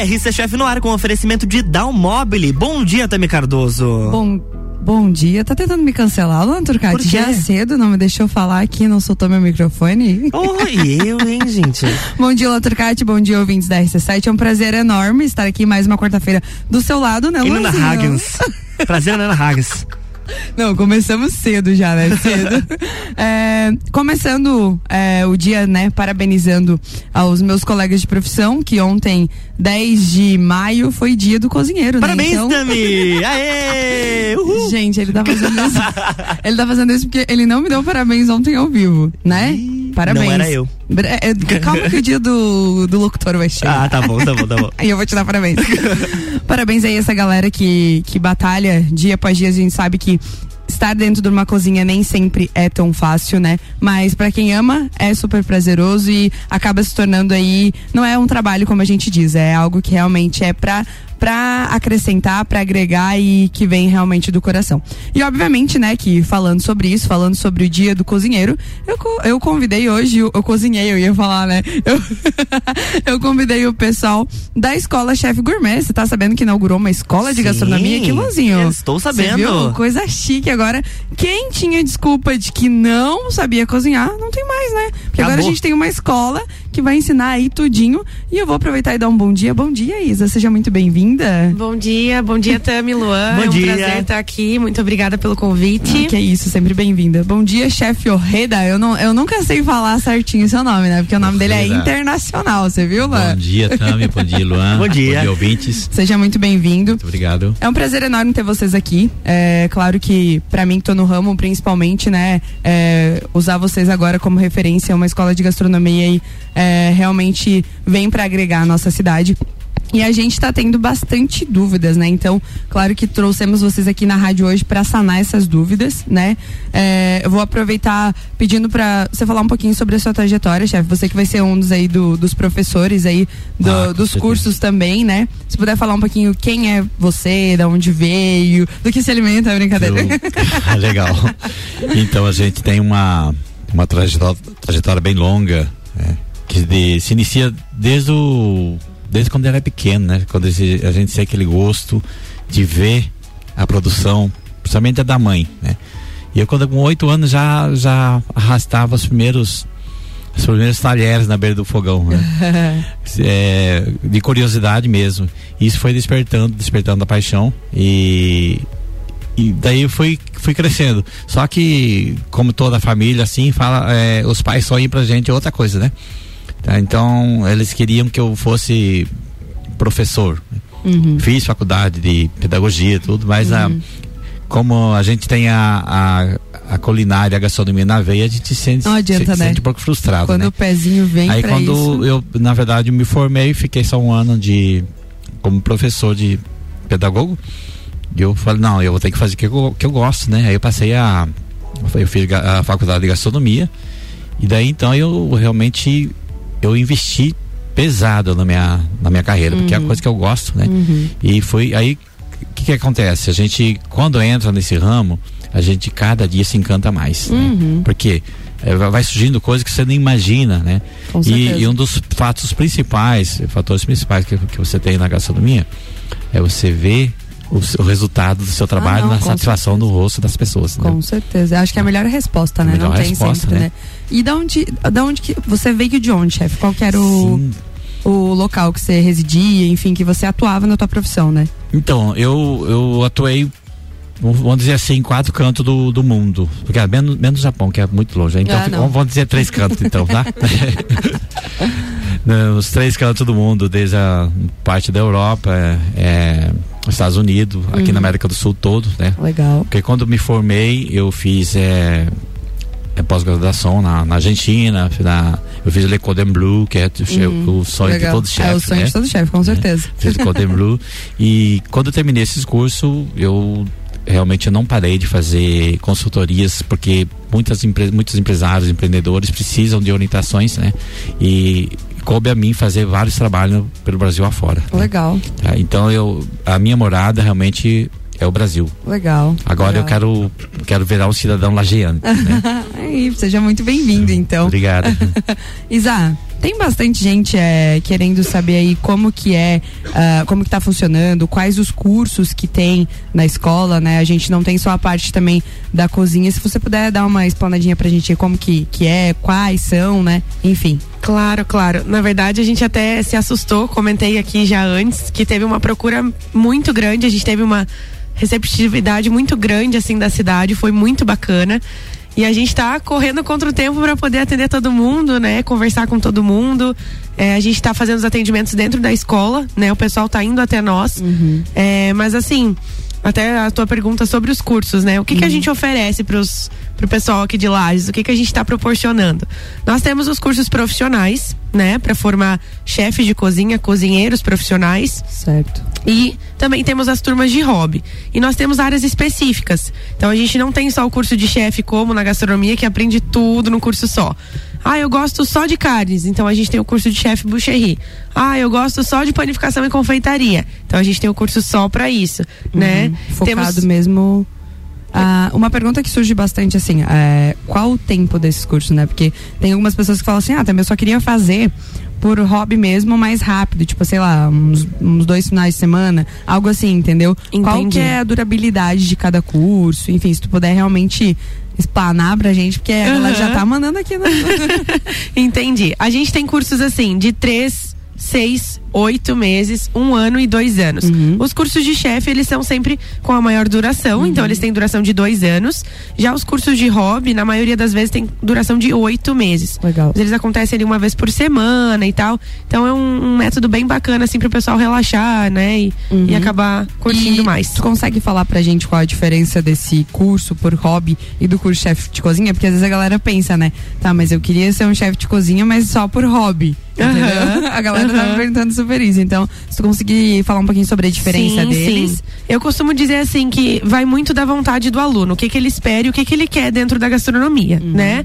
RC Chef no ar com oferecimento de Dalmobile. Bom dia, Tami Cardoso. Bom Bom dia, tá tentando me cancelar, Luan Turcati? Já cedo, não me deixou falar aqui, não soltou meu microfone. Oi, eu, hein, gente? bom dia, Luan Turcati, bom dia, ouvintes da RC7. É um prazer enorme estar aqui mais uma quarta-feira do seu lado, né? Nana Hagens. prazer, Nana Hagens. Não, começamos cedo já, né? Cedo. é, começando é, o dia, né? Parabenizando aos meus colegas de profissão, que ontem, 10 de maio, foi dia do cozinheiro, Parabéns, né? Então... Tami! Aê! Uhul. Gente, ele tá fazendo isso. ele tá fazendo isso porque ele não me deu parabéns ontem ao vivo, né? Parabéns. Não era eu. É, calma que o dia do, do locutor vai chegar. Ah, tá bom, tá bom, tá bom. Aí eu vou te dar parabéns. parabéns aí essa galera que, que batalha dia após dia. A gente sabe que estar dentro de uma cozinha nem sempre é tão fácil, né? Mas para quem ama é super prazeroso e acaba se tornando aí não é um trabalho como a gente diz, é algo que realmente é para para acrescentar, para agregar e que vem realmente do coração. E obviamente, né, que falando sobre isso, falando sobre o dia do cozinheiro, eu, eu convidei hoje, eu, eu cozinhei, eu ia falar, né? Eu, eu convidei o pessoal da escola Chef Gourmet. Você tá sabendo que inaugurou uma escola de Sim, gastronomia aqui, Luanzinho? Estou sabendo. Coisa chique agora. Quem tinha desculpa de que não sabia cozinhar, não tem mais, né? Porque Acabou. agora a gente tem uma escola que vai ensinar aí tudinho. E eu vou aproveitar e dar um bom dia. Bom dia, Isa. Seja muito bem-vinda. Bom dia, bom dia, Tami Luan. bom é um dia. prazer estar aqui. Muito obrigada pelo convite. Ah, que é isso, sempre bem-vinda. Bom dia, chefe Orreda. Eu, não, eu nunca sei falar certinho seu nome, né? Porque o nome Orreda. dele é internacional, você viu, Luan? Bom dia, Tami. Bom dia, Luan. bom dia. Bom dia, ouvintes. Seja muito bem-vindo. Muito obrigado. É um prazer enorme ter vocês aqui. É claro que, para mim, que tô no ramo, principalmente, né? É, usar vocês agora como referência, uma escola de gastronomia e é, realmente vem para agregar a nossa cidade. E a gente está tendo bastante dúvidas, né? Então, claro que trouxemos vocês aqui na rádio hoje para sanar essas dúvidas, né? É, eu vou aproveitar pedindo para você falar um pouquinho sobre a sua trajetória, chefe. Você que vai ser um dos aí do, dos professores aí do, ah, dos cursos também, né? Se puder falar um pouquinho quem é você, de onde veio, do que se alimenta, é brincadeira. Eu, legal. Então a gente tem uma uma trajetória, trajetória bem longa. Que de, se inicia desde o desde quando ele é pequeno, né? Quando a gente tem aquele gosto de ver a produção, principalmente a da mãe, né? E eu quando com oito anos já já arrastava os primeiros os primeiros talheres na beira do fogão, né? é, de curiosidade mesmo. Isso foi despertando, despertando a paixão e e daí eu fui, fui crescendo. Só que, como toda família, assim, fala, é, os pais só iam pra gente outra coisa, né? Tá? Então, eles queriam que eu fosse professor. Uhum. Fiz faculdade de pedagogia e tudo, mas uhum. a, como a gente tem a, a, a, culinária, a gastronomia na veia, a gente sente, Não adianta, se, né? sente um pouco frustrado. Quando né? o pezinho vem Aí quando isso... eu, na verdade, me formei, fiquei só um ano de como professor de pedagogo. E eu falei, não, eu vou ter que fazer o que eu, que eu gosto, né? Aí eu passei a. Eu fiz a faculdade de gastronomia. E daí então eu realmente eu investi pesado na minha, na minha carreira, uhum. porque é a uhum. coisa que eu gosto, né? Uhum. E foi aí o que, que acontece? A gente, quando entra nesse ramo, a gente cada dia se encanta mais. Né? Uhum. Né? Porque é, vai surgindo coisas que você nem imagina, né? E, e, um dos fatos principais, fatores principais que, que você tem na gastronomia é você ver o, o resultado do seu trabalho ah, não, na satisfação certeza. do rosto das pessoas. Com né? certeza. Acho que é a melhor resposta, né? Melhor não tem resposta, sempre, né? né? E da onde, da onde que você veio de onde, chefe? Qual que era o o local que você residia, enfim, que você atuava na tua profissão, né? Então, eu eu atuei vamos dizer assim, em quatro cantos do, do mundo. Porque é menos, menos Japão, que é muito longe. Então, ah, vamos dizer três cantos, então, tá? Os três cantos do mundo, desde a parte da Europa, é, é Estados Unidos, aqui uhum. na América do Sul todo, né? Legal. Porque quando me formei, eu fiz é, é pós-graduação na, na, Argentina, na, eu fiz Le Cordon Bleu, que é uhum. o sonho Legal. de todo chefe. É o sonho né? de todo chefe, com certeza. É, fiz Le Cordon Bleu. e quando eu terminei esses cursos, eu realmente não parei de fazer consultorias porque muitas empre muitos empresários, empreendedores precisam de orientações, né? E coube a mim fazer vários trabalhos pelo Brasil afora. Né? Legal. Né? Então eu a minha morada realmente é o Brasil. Legal. Agora legal. eu quero quero virar um cidadão lajeano. Né? Aí, seja muito bem-vindo então. Obrigado. Isa, tem bastante gente é, querendo saber aí como que é, uh, como que tá funcionando, quais os cursos que tem na escola, né? A gente não tem só a parte também da cozinha. Se você puder dar uma explanadinha pra gente como que, que é, quais são, né? Enfim. Claro, claro. Na verdade, a gente até se assustou, comentei aqui já antes, que teve uma procura muito grande, a gente teve uma receptividade muito grande assim da cidade, foi muito bacana. E a gente está correndo contra o tempo para poder atender todo mundo, né? Conversar com todo mundo. É, a gente está fazendo os atendimentos dentro da escola, né? O pessoal está indo até nós. Uhum. É, mas assim, até a tua pergunta sobre os cursos, né? O que, uhum. que a uhum. gente oferece para o pessoal aqui de Lages? O que, que a gente está proporcionando? Nós temos os cursos profissionais, né? Para formar chefes de cozinha, cozinheiros profissionais. Certo. E também temos as turmas de hobby. E nós temos áreas específicas. Então a gente não tem só o curso de chefe como na gastronomia, que aprende tudo no curso só. Ah, eu gosto só de carnes, então a gente tem o curso de chefe boucherie. Ah, eu gosto só de panificação e confeitaria. Então a gente tem o curso só para isso, né? uhum. né? Focado Temos... mesmo ah, uma pergunta que surge bastante assim, é, qual o tempo desses cursos, né? Porque tem algumas pessoas que falam assim, ah, também eu só queria fazer por hobby mesmo, mais rápido, tipo, sei lá, uns, uns dois finais de semana, algo assim, entendeu? Entendi. Qual que é a durabilidade de cada curso? Enfim, se tu puder realmente explanar pra gente, porque uhum. ela já tá mandando aqui. No... Entendi. A gente tem cursos assim, de três, seis oito meses, um ano e dois anos. Uhum. Os cursos de chefe, eles são sempre com a maior duração, uhum. então eles têm duração de dois anos. Já os cursos de hobby, na maioria das vezes, tem duração de oito meses. Legal. Eles acontecem ali uma vez por semana e tal. Então é um, um método bem bacana, assim, pro pessoal relaxar, né? E, uhum. e acabar curtindo e mais. Tu consegue falar pra gente qual a diferença desse curso por hobby e do curso chefe de cozinha? Porque às vezes a galera pensa, né? Tá, mas eu queria ser um chefe de cozinha, mas só por hobby. Entendeu? A galera tá me perguntando super isso. Então, se tu conseguir falar um pouquinho sobre a diferença sim, deles. Sim. Eu costumo dizer assim que vai muito da vontade do aluno, o que, que ele espera e o que, que ele quer dentro da gastronomia, uhum. né?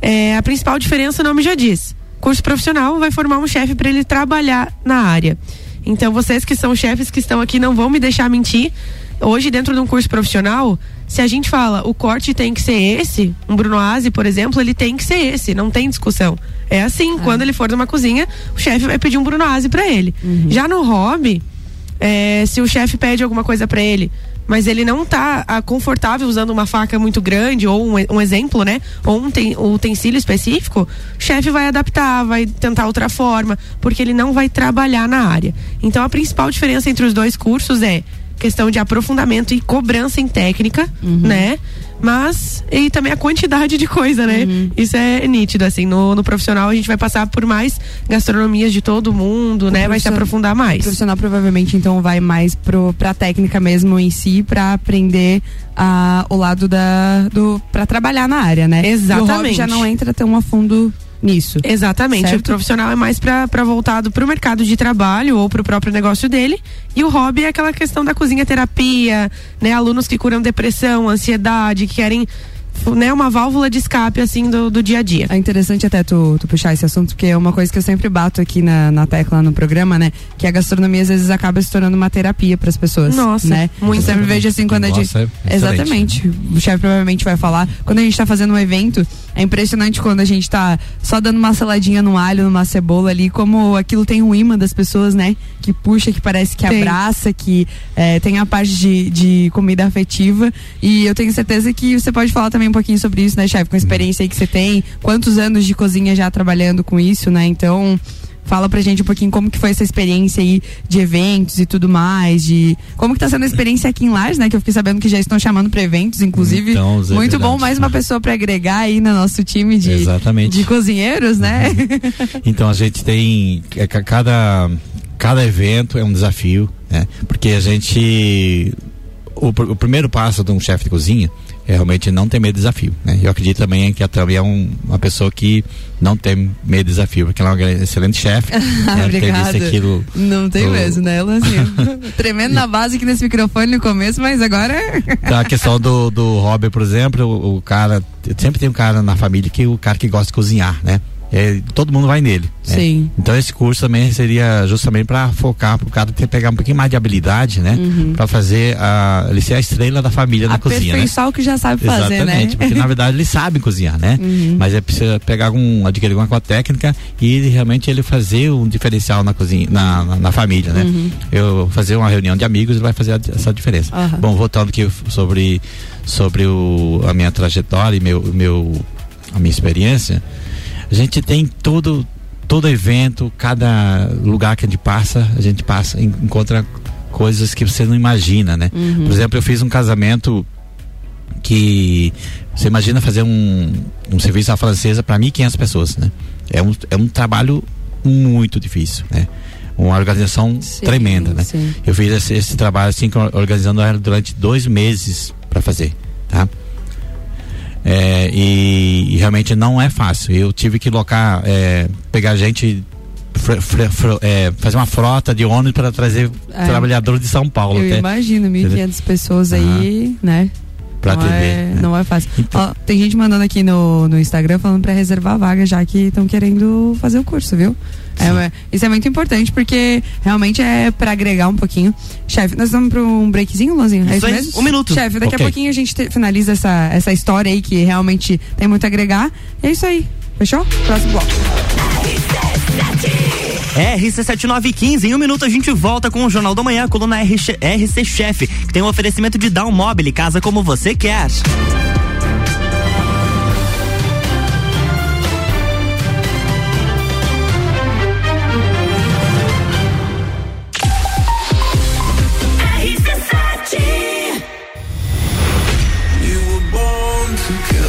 É, a principal diferença o nome já diz. Curso profissional vai formar um chefe para ele trabalhar na área. Então, vocês que são chefes que estão aqui não vão me deixar mentir. Hoje, dentro de um curso profissional, se a gente fala o corte tem que ser esse, um Bruno Aze, por exemplo, ele tem que ser esse, não tem discussão. É assim, é. quando ele for numa cozinha, o chefe vai pedir um Bruno Aze para ele. Uhum. Já no hobby, é, se o chefe pede alguma coisa para ele, mas ele não tá ah, confortável usando uma faca muito grande ou um, um exemplo, né? Ou um, ten, um utensílio específico, o chefe vai adaptar, vai tentar outra forma, porque ele não vai trabalhar na área. Então a principal diferença entre os dois cursos é questão de aprofundamento e cobrança em técnica, uhum. né? Mas, e também a quantidade de coisa, né? Uhum. Isso é nítido, assim. No, no, profissional a gente vai passar por mais gastronomias de todo mundo, o né? Vai se aprofundar mais. O profissional provavelmente, então, vai mais pro, pra técnica mesmo em si, pra aprender a, o lado da. do para trabalhar na área, né? Exatamente. Já não entra tão a fundo nisso. Exatamente. Certo? O profissional é mais para voltado para o mercado de trabalho ou para o próprio negócio dele. E o hobby é aquela questão da cozinha terapia, né? Alunos que curam depressão, ansiedade, que querem né, uma válvula de escape assim do, do dia a dia. É interessante até tu, tu, puxar esse assunto, porque é uma coisa que eu sempre bato aqui na, na tecla no programa, né? Que a gastronomia às vezes acaba se tornando uma terapia para as pessoas. Nossa, né? muito. Eu sempre vejo assim quando Nossa, a gente. É exatamente. O chefe provavelmente vai falar. Quando a gente está fazendo um evento, é impressionante quando a gente tá só dando uma saladinha no alho, numa cebola ali, como aquilo tem um imã das pessoas, né? Que puxa, que parece que tem. abraça, que é, tem a parte de, de comida afetiva. E eu tenho certeza que você pode falar também um pouquinho sobre isso, né, chefe? Com a experiência aí que você tem, quantos anos de cozinha já trabalhando com isso, né? Então. Fala pra gente um pouquinho como que foi essa experiência aí de eventos e tudo mais, de como que tá sendo a experiência aqui em Lages, né? Que eu fiquei sabendo que já estão chamando para eventos, inclusive. Então, é muito bom, mais uma pessoa para agregar aí no nosso time de, Exatamente. de cozinheiros, né? Uhum. Então a gente tem é, cada cada evento é um desafio, né? Porque a gente o, o primeiro passo de um chefe de cozinha é realmente não ter medo de desafio. Né? Eu acredito também que a Tami é um, uma pessoa que não tem medo de desafio, porque ela é uma excelente chefe. né? Obrigada. Aquilo, não tem do... mesmo, né? Ela assim, tremendo na base aqui nesse microfone no começo, mas agora. Então, a questão do, do hobby, por exemplo, o, o, cara. Sempre tem um cara na família que o cara que gosta de cozinhar, né? É, todo mundo vai nele. né? Sim. Então esse curso também seria justamente para focar para o cara ter pegar um pouquinho mais de habilidade, né? Para fazer a ele ser a estrela da família na cozinha, né? Aperfeiçoar o que já sabe fazer, Exatamente, né? porque na verdade ele sabe cozinhar, né? Mas é precisa pegar um, adquirir alguma técnica e ele, realmente ele fazer um diferencial na cozinha, na, na, na família, né? Eu fazer uma reunião de amigos vai fazer a- essa diferença. Bom, voltando aqui sobre sobre o, a minha trajetória e meu, meu a minha experiência, a gente tem todo todo evento, cada lugar que a gente passa, a gente passa en- encontra coisas que você não imagina, né? Por exemplo, eu fiz um casamento que você imagina fazer um, um serviço à francesa para 1.500 pessoas, né? É um, é um trabalho muito difícil, né? Uma organização Sim, tremenda, né? sim. Eu fiz esse, esse trabalho assim, organizando ela durante dois meses para fazer, tá? É, e, e realmente não é fácil. Eu tive que locar, é, pegar gente, fre- fre- fro- é, fazer uma frota de ônibus para trazer É. trabalhadores de São Paulo Eu até imagino, 1.500 pessoas aí, né? Para não, atender. é, né? não é fácil. Então- Ó, tem gente mandando aqui no, no Instagram falando pra reservar a vaga, já que estão querendo fazer o curso, viu? É, é, isso é muito importante porque realmente é pra agregar um pouquinho. Chefe, nós vamos pra um breakzinho, Luanzinho? É Isso mesmo? um minuto. Chefe, daqui Ok. a pouquinho a gente te- finaliza essa, essa história aí que realmente tem muito a agregar. É isso aí. Fechou? Próximo bloco. RC7915, em um minuto a gente volta com o Jornal da Manhã, coluna RC, RC Chef, que tem um oferecimento de Down Mobile, casa como você quer.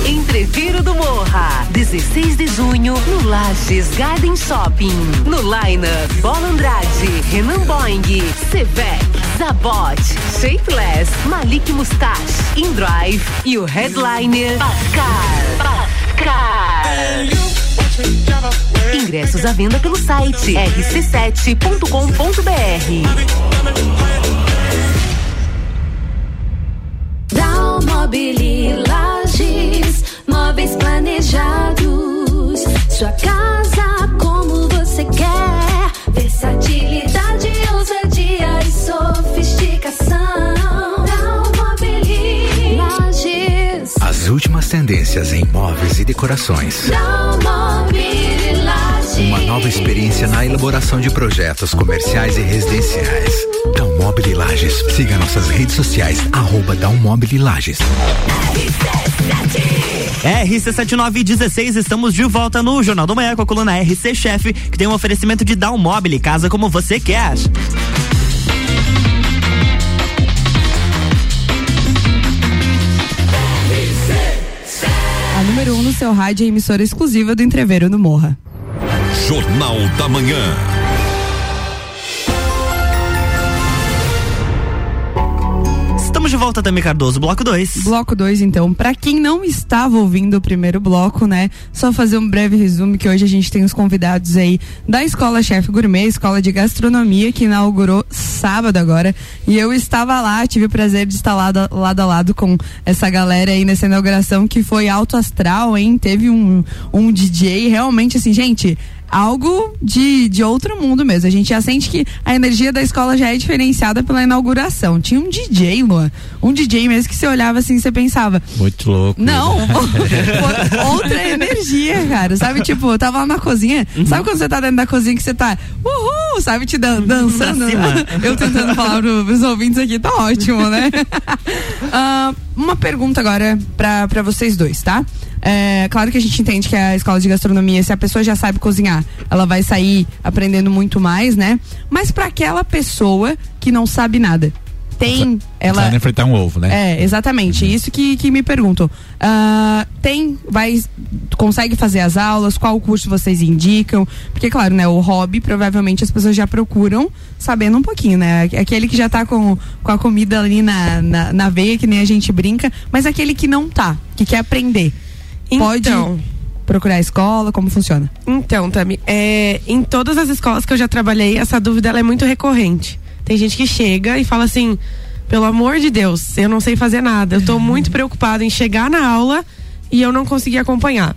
Entreviro do Morra, 16 de junho, Lages Garden Shopping. No Line Bola Andrade, Renan Boing, Sevec, Zabot, Shapeless, Malik Mustache, Indrive e o headliner Pascal. Pascal. Ingressos à venda pelo site rc7.com.br. Dalmobile Lages, móveis planejados. Sua casa como você quer. Versatilidade, ousadia e sofisticação. Lages. As últimas tendências em móveis e decorações. Dalmobile Lages. Uma nova experiência na elaboração de projetos comerciais e residenciais. Dalmobile Lages. Siga nossas redes sociais, arroba Dalmobile Lages. RC7916, estamos de volta no Jornal do Manhã com a coluna RC Chef, que tem um oferecimento de Down Mobile, casa como você quer. A número 1 um no seu rádio é emissora exclusiva do Entreveiro no Morra. Jornal da Manhã. Estamos de volta, Tami Cardoso, bloco 2. Bloco 2, então. Pra quem não estava ouvindo o primeiro bloco, né? Só fazer um breve resumo que hoje a gente tem os convidados aí da Escola Chefe Gourmet, Escola de Gastronomia, que inaugurou sábado agora. E eu estava lá, tive o prazer de estar lado, lado a lado com essa galera aí nessa inauguração que foi alto astral, hein? Teve um, um DJ, realmente assim, gente algo de, de outro mundo mesmo. A gente já sente que a energia da escola já é diferenciada pela inauguração. Tinha um DJ, Luan. Um DJ mesmo que você olhava assim e você pensava. Muito louco. Não, outra energia, cara. Sabe, tipo, eu tava lá na cozinha. Sabe quando você tá dentro da cozinha que você tá, uhul, sabe, te dan dançando? Eu tentando falar pro, pros ouvintes aqui, tá ótimo, né? Ah, uma pergunta agora pra, pra vocês dois, tá? É, claro que a gente entende que a escola de gastronomia, se a pessoa já sabe cozinhar, ela vai sair aprendendo muito mais, né? Mas pra aquela pessoa que não sabe nada, tem. Ela, enfrentar um ovo, né? é, exatamente. Isso que, que me perguntam. Ah, tem, vai, consegue fazer as aulas? Qual curso vocês indicam? Porque, claro, né, o hobby, provavelmente as pessoas já procuram sabendo um pouquinho, né? Aquele que já tá com, com a comida ali na, na, na veia, que nem a gente brinca, mas aquele que não tá, que quer aprender. Pode Então. procurar a escola, como funciona? Então, Tami, é, em todas as escolas que eu já trabalhei, essa dúvida ela é muito recorrente. Tem gente que chega e fala assim: pelo amor de Deus, eu não sei fazer nada. Eu tô muito preocupado em chegar na aula e eu não conseguir acompanhar.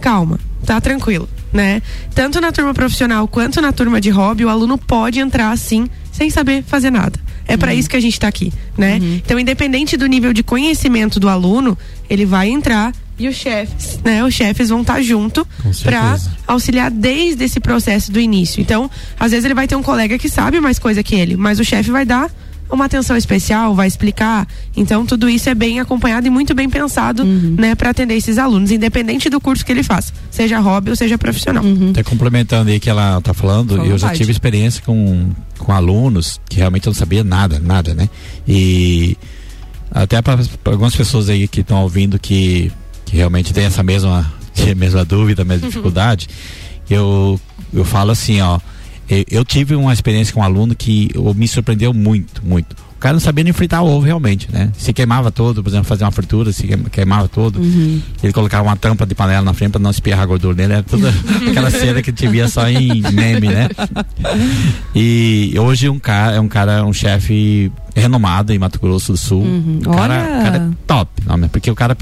Calma, tá tranquilo. né? Tanto na turma profissional quanto na turma de hobby, o aluno pode entrar assim, sem saber fazer nada. É para isso que a gente está aqui, né? Então, independente do nível de conhecimento do aluno, ele vai entrar e os chefes, né? Os chefes vão estar junto Com para auxiliar desde esse processo do início. Então, às vezes ele vai ter um colega que sabe mais coisa que ele, mas o chefe vai dar uma atenção especial, vai explicar. Então, tudo isso é bem acompanhado e muito bem pensado, né, para atender esses alunos, independente do curso que ele faça, seja hobby ou seja profissional. Até complementando aí que ela tá falando, à eu já tive experiência com, com alunos que realmente eu não sabia nada, nada, né? E até para algumas pessoas aí que estão ouvindo que, que realmente tem essa mesma, mesma dúvida, mesma dificuldade, eu, eu falo assim, ó, eu, eu tive uma experiência com um aluno que me surpreendeu muito, muito. O cara não sabia nem fritar o ovo realmente, né? Se queimava todo, por exemplo, fazer uma fritura, se queima- queimava todo. Ele colocava uma tampa de panela na frente para não espirrar a gordura nele. Era toda aquela cena que a gente via só em meme, né? E hoje um cara, é um cara, um chefe renomado em Mato Grosso do Sul. O cara, Olha! cara é top, não, porque o cara,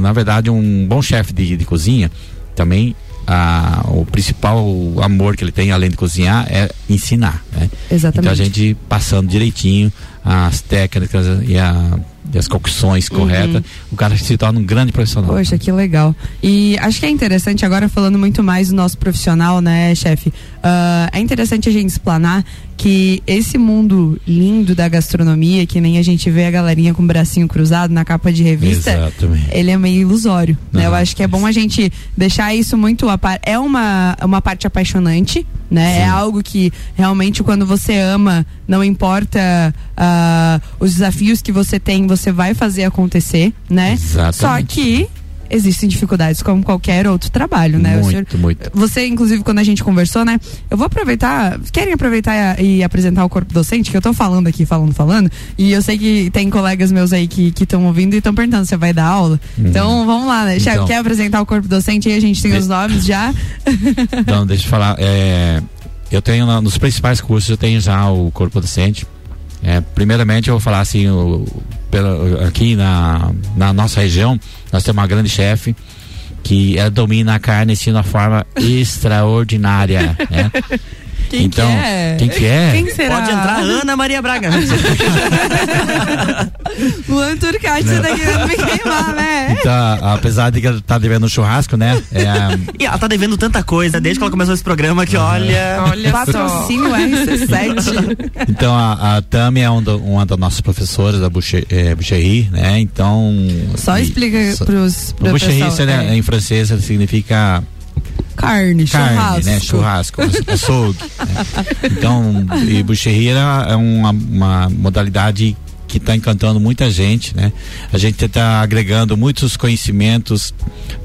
na verdade, um bom chefe de, de cozinha também. ah, o principal amor que ele tem, além de cozinhar, é ensinar. Né? Exatamente. Então a gente passando direitinho as técnicas e, a- e as cocções corretas, o cara se torna um grande profissional. Poxa, que legal. E acho que é interessante, agora falando muito mais do nosso profissional, né, chefe? Ah, é interessante a gente explanar que esse mundo lindo da gastronomia, que nem a gente vê a galerinha com o bracinho cruzado na capa de revista, Exatamente. ele é meio ilusório, né? Eu acho que é bom a gente deixar isso muito a par... é uma uma parte apaixonante, né? É algo que realmente quando você ama, não importa ah, os desafios que você tem, você vai fazer acontecer, né? Exatamente. Só que existem dificuldades como qualquer outro trabalho, né? Muito, senhor- muito. Você, inclusive, quando a gente conversou, né? Eu vou aproveitar. Querem aproveitar e, e apresentar o corpo docente? Que eu tô falando aqui, falando, falando. E eu sei que tem colegas meus aí que estão ouvindo e estão perguntando se vai dar aula. Então, vamos lá, né? Então. quer apresentar o corpo docente aí? A gente tem De- os nomes já. Então, deixa eu falar. é, eu tenho na- nos principais cursos, eu tenho já o corpo docente. É, primeiramente, eu vou falar assim: o- pela- aqui na, na nossa região, nós temos uma grande chefe que ela domina a carne assim, de uma forma extraordinária. né? Quem então, que é? quem que é? Quem será? Pode entrar Ana Maria Braga. Luan Turcati, você tá querendo me queimar, né? Então, apesar de que ela tá devendo um churrasco, né? É, e ela tá devendo tanta coisa desde que ela começou esse programa que olha. Olha só. Patrocínio RC7. Então a, a Tami é um do- uma das nossas professoras da eh, Boucherie, né? Então. Só e- explica só- pros, Boucherie né, é. em francês significa Carne, carne, churrasco. né? Churrasco, açougue. né? Então, e Boucherie é uma, uma modalidade que está encantando muita gente, né? A gente está agregando muitos conhecimentos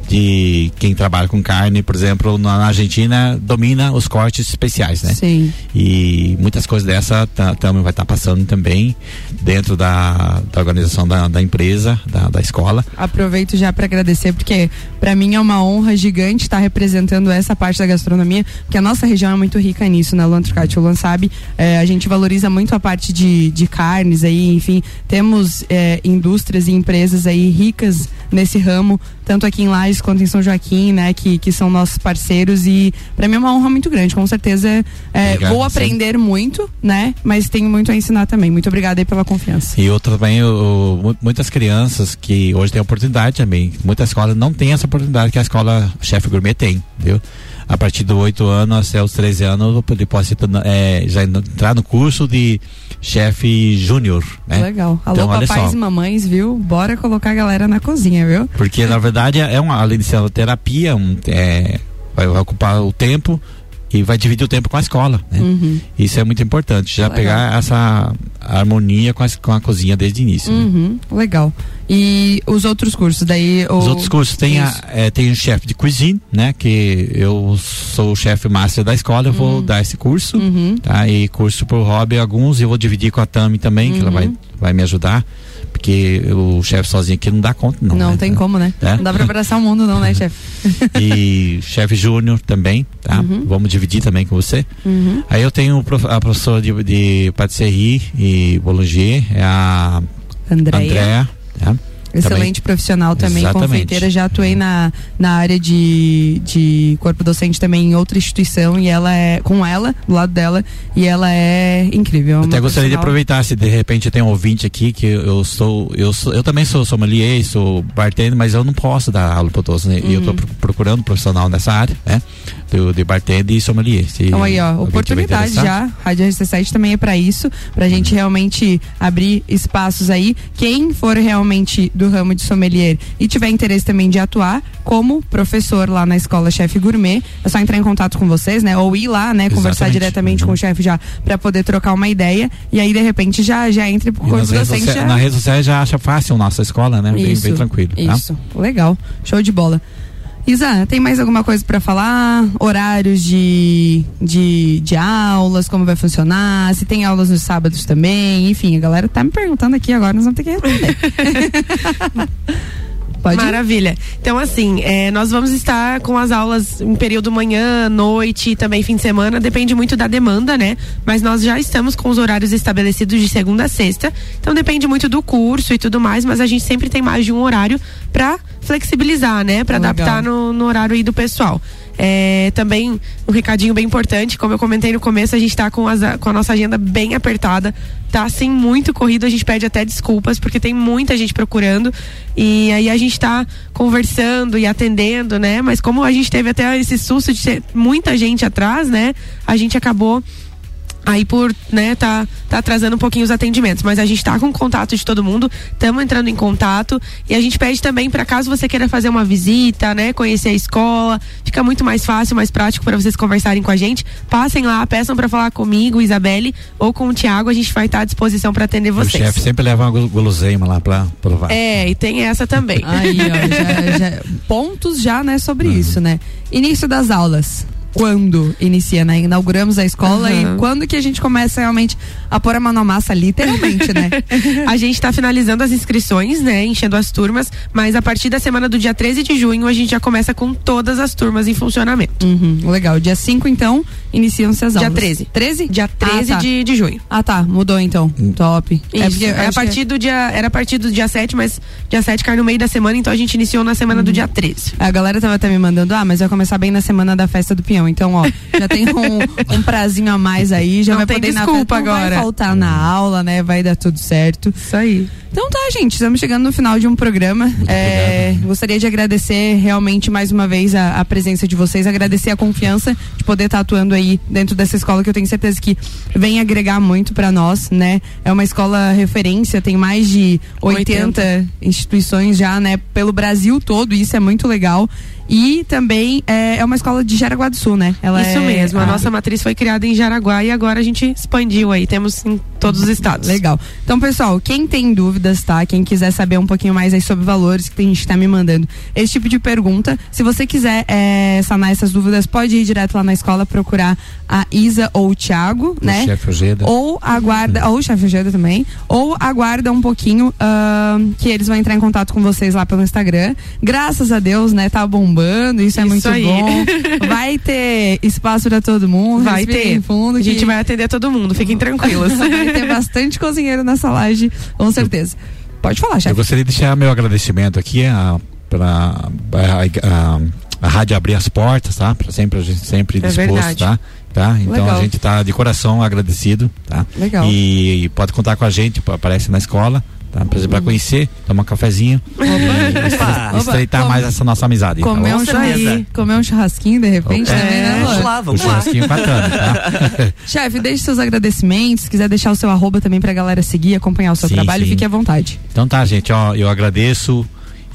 de quem trabalha com carne, por exemplo, na na Argentina domina os cortes especiais, né? Sim. E muitas coisas dessa ta- também vai estar passando também dentro da, da organização da, da empresa, da, da escola. Aproveito já para agradecer, porque para mim é uma honra gigante estar representando essa parte da gastronomia, porque a nossa região é muito rica nisso, né, Luan Turcati? O Luan sabe, é, a gente valoriza muito a parte de, de carnes aí, enfim, temos é, indústrias e empresas aí ricas nesse ramo, tanto aqui em Lages quanto em São Joaquim, né, que, que são nossos parceiros e para mim é uma honra muito grande, com certeza é, Obrigado, vou sim. aprender muito, né, mas tenho muito a ensinar também. Muito obrigada aí pela confiança. E outra também, o- muitas crianças que hoje têm oportunidade também. Muitas escolas não têm essa oportunidade que a escola chefe gourmet tem, entendeu? A partir dos 8 anos até os 13 anos, ele tornar, é, já entrar no curso de chefe júnior, né? Legal. Alô, Então, papais e mamães, viu? Bora colocar a galera na cozinha, viu? Porque na verdade é uma, além de ser uma terapia, um, é, vai ocupar o tempo e vai dividir o tempo com a escola. Né? Uhum. Isso é muito importante, já Legal. pegar essa harmonia com a, com a cozinha desde o início. né? Uhum. Legal. E os outros cursos, daí. Os outros cursos tem, a, é, tem o chefe de cuisine, né? Que eu sou o chefe master da escola, eu vou dar esse curso, Uhum. tá? E curso por hobby, alguns eu vou dividir com a Tami também, que ela vai, vai me ajudar, porque o chefe sozinho aqui não dá conta, não. Não, né? tem como, né? É? Não dá pra abraçar o mundo não, né, chefe? E chefe júnior também, tá? Vamos dividir também com você. Uhum. Aí eu tenho a professora de, de patisserie e boulanger, é a Andréia. Andréa, tá? Excelente profissional também, Exatamente. confeiteira. Já atuei na, na área de, de corpo docente também em outra instituição e ela é com ela, do lado dela, e ela é incrível. é Até gostaria de aproveitar se de repente tem um ouvinte aqui que eu sou eu sou, eu também sou sommelier, sou bartender, mas eu não posso dar aula para todos, né? E Uhum. eu tô pro- procurando um profissional nessa área, né? Do, de bartender e sommelier. Se Então aí, ó, oportunidade já. Rádio RC7 também é pra isso, pra gente realmente abrir espaços aí. Quem for realmente do ramo de sommelier e tiver interesse também de atuar como professor lá na escola Chefe Gourmet, é só entrar em contato com vocês, né? Ou ir lá, né? Conversar Exatamente. diretamente com o chefe já pra poder trocar uma ideia e aí de repente já já entre curso redes, docente. já- na rede social já acha fácil nossa escola, né? Bem, Isso, bem tranquilo. tá? Isso, legal. Show de bola. Isa, tem mais alguma coisa pra falar? Horários de, de, de aulas, como vai funcionar? Se tem aulas nos sábados também? Enfim, a galera tá me perguntando aqui agora, nós vamos ter que responder. Pode ir? Maravilha. Então, assim, é, nós vamos estar com as aulas em período manhã, noite e também fim de semana. Depende muito da demanda, né? Mas nós já estamos com os horários estabelecidos de segunda a sexta. Então, depende muito do curso e tudo mais. Mas a gente sempre tem mais de um horário para flexibilizar, né? Para Legal. adaptar no, no horário aí do pessoal. É, também um recadinho bem importante, como eu comentei no começo, a gente tá com, as- com a nossa agenda bem apertada, tá assim muito corrido, a gente pede até desculpas, porque tem muita gente procurando, e aí a gente tá conversando e atendendo, né? Mas como a gente teve até esse susto de ter muita gente atrás, né? A gente acabou aí por, né, tá, tá atrasando um pouquinho os atendimentos, mas a gente tá com contato de todo mundo, estamos entrando em contato e a gente pede também para caso você queira fazer uma visita, né, conhecer a escola, fica muito mais fácil, mais prático para vocês conversarem com a gente, passem lá, peçam para falar comigo, Isabelle ou com o Tiago, a gente vai estar à disposição para atender O vocês. chefe sempre leva uma gul- guloseima lá pra provar. É, e tem essa também. Aí, ó, já- já- pontos já, né, sobre isso, né? Início das aulas. Quando inicia, né? Inauguramos a escola Aham. e quando que a gente começa realmente a pôr a mão na massa, literalmente, né? A gente está finalizando as inscrições, né? Enchendo as turmas, mas a partir da semana do dia 13 de junho a gente já começa com todas as turmas em funcionamento. Uhum, legal. Dia 5, então, iniciam-se as Dia aulas. 13. 13? Dia 13 ah, tá. de, de junho. Ah, tá. Mudou então. Top. Isso, É porque é a acho que- partir do dia, era a partir do dia 7, mas dia 7 cai no meio da semana, então a gente iniciou na semana Uhum. do dia 13. A galera tava até me mandando, ah, mas vai começar bem na semana da festa do peão. Então, ó, já tem um, um prazinho a mais aí, já Não vai tem poder na desculpa festa, não agora. vai faltar na aula, né? Vai dar tudo certo. Isso aí. Então tá, gente, estamos chegando no final de um programa. É, gostaria de agradecer realmente mais uma vez a, a presença de vocês, agradecer a confiança de poder estar atuando aí dentro dessa escola que eu tenho certeza que vem agregar muito para nós, né? É uma escola referência, tem mais de 80, instituições já, né, pelo Brasil todo, isso é muito legal. E também é, é uma escola de Jaraguá do Sul, né? Ela Isso é- mesmo. A ah, nossa matriz foi criada em Jaraguá e agora a gente expandiu aí. Temos em todos os estados. Legal. Então, pessoal, quem tem dúvidas, tá? Quem quiser saber um pouquinho mais aí sobre valores, que tem gente que tá me mandando esse tipo de pergunta. Se você quiser é, sanar essas dúvidas, pode ir direto lá na escola procurar a Isa ou o Thiago, O né? chefe Ojeda. Ou aguarda, ou o chefe Ojeda também, ou aguarda um pouquinho ahn, que eles vão entrar em contato com vocês lá pelo Instagram. Graças a Deus, né? Tá bombando, isso, é Isso muito aí. bom. Vai ter espaço pra todo mundo. Vai ter. Fundo, A gente que- vai atender todo mundo, fiquem tranquilos. Vai ter bastante cozinheiro nessa laje, com certeza. Pode falar, Eu chefe. gostaria de deixar meu agradecimento aqui para a, a, a rádio abrir as portas, tá? Para sempre a gente sempre É disposto, verdade. tá? Tá? Então Legal. a gente tá de coração agradecido, tá? Legal. E, e pode contar com a gente, aparece na escola, tá? Pra, pra conhecer, tomar um cafezinho e estreitar Opa. mais essa nossa amizade. Comer tá um, bom? Com certeza. churrasquinho, comer um churrasquinho de repente É, também, né, Vamos Lô? lá, O vamos lá. churrasquinho bacana, tá? Chefe, deixe seus agradecimentos. Se quiser deixar o seu arroba também pra galera seguir, acompanhar o seu Sim, trabalho, sim. fique à vontade. Então tá, gente, ó, eu agradeço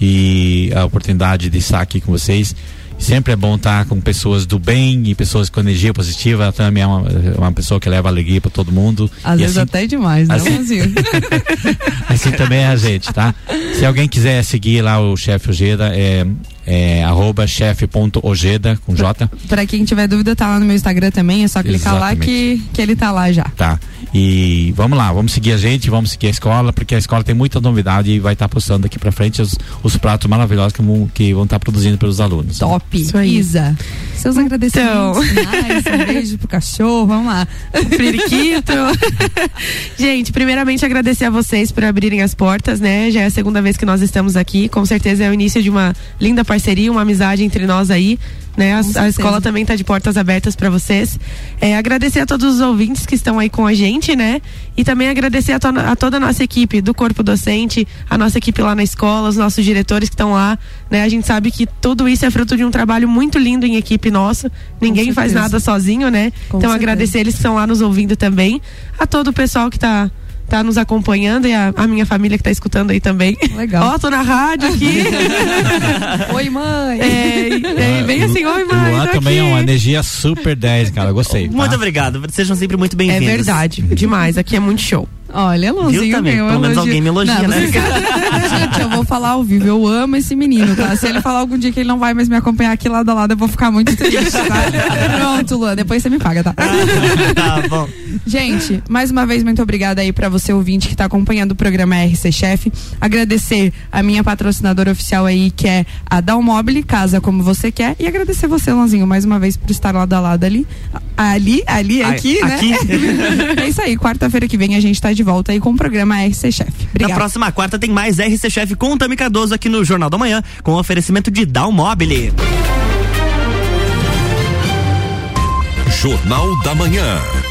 e a oportunidade de estar aqui com vocês. Sempre é bom estar com pessoas do bem e pessoas com energia positiva. Ela também é uma, uma pessoa que leva alegria para todo mundo. Às e vezes assim, até demais, né, assim- assim também é a gente, tá? Se alguém quiser seguir lá o chefe Ojeda, é, é arroba chefe.ojeda com J. pra quem tiver dúvida, tá lá no meu Instagram também. É só clicar lá Exatamente. que, que ele tá lá já. Tá. E vamos lá, vamos seguir a gente, vamos seguir a escola, porque a escola tem muita novidade e vai estar postando daqui para frente os, os pratos maravilhosos que, vão- que vão estar produzindo pelos alunos. Top. Isso aí. Isa, seus agradecimentos Então. um beijo pro cachorro, vamos lá. Periquito. Gente, primeiramente agradecer a vocês por abrirem as portas, né? Já é a segunda vez que nós estamos aqui. Com certeza é o início de uma linda parceria, uma amizade entre nós aí. Né? A, a escola também está de portas abertas para vocês. É, agradecer a todos os ouvintes que estão aí com a gente, né? E também agradecer a, to- a toda a nossa equipe do corpo docente, a nossa equipe lá na escola, os nossos diretores que estão lá, né? A gente sabe que tudo isso é fruto de um trabalho muito lindo em equipe nosso. Ninguém faz nada sozinho, né? Com então certeza. agradecer eles que estão lá nos ouvindo também, a todo o pessoal que tá tá nos acompanhando e a, a minha família que tá escutando aí também. Legal. Ó, tô na rádio aqui. Oi, mãe. é, é, bem assim, oi mãe. Luan tô também é aqui. uma energia super 10, cara. Gostei. Muito tá? obrigado. Sejam sempre muito É bem-vindos. verdade, demais. Aqui é muito show. Olha, Luanzinho, Viu também? meu, Pelo menos alguém me elogia, Não, né? Gente, eu vou falar ao vivo. Eu amo esse menino, tá? Se ele falar algum dia que ele não vai mais me acompanhar aqui lado a lado, eu vou ficar muito triste, tá? Pronto, Luan. Depois você me paga, tá? tá bom. Gente, mais uma vez, muito obrigada aí pra você ouvinte que tá acompanhando o programa RC Chef. Agradecer a minha patrocinadora oficial aí, que é a Dalmobile, casa como você quer. E agradecer você, Lanzinho, mais uma vez por estar lado a lado ali. Ali, ali, Ah, aqui, né? aqui. é isso aí. Quarta-feira que vem a gente tá de volta aí com o programa RC Chef. Na Obrigada. próxima quarta tem mais RC Chef com o Tami Cardoso aqui no Jornal da Manhã, com oferecimento de Dalmobile. Jornal da Manhã.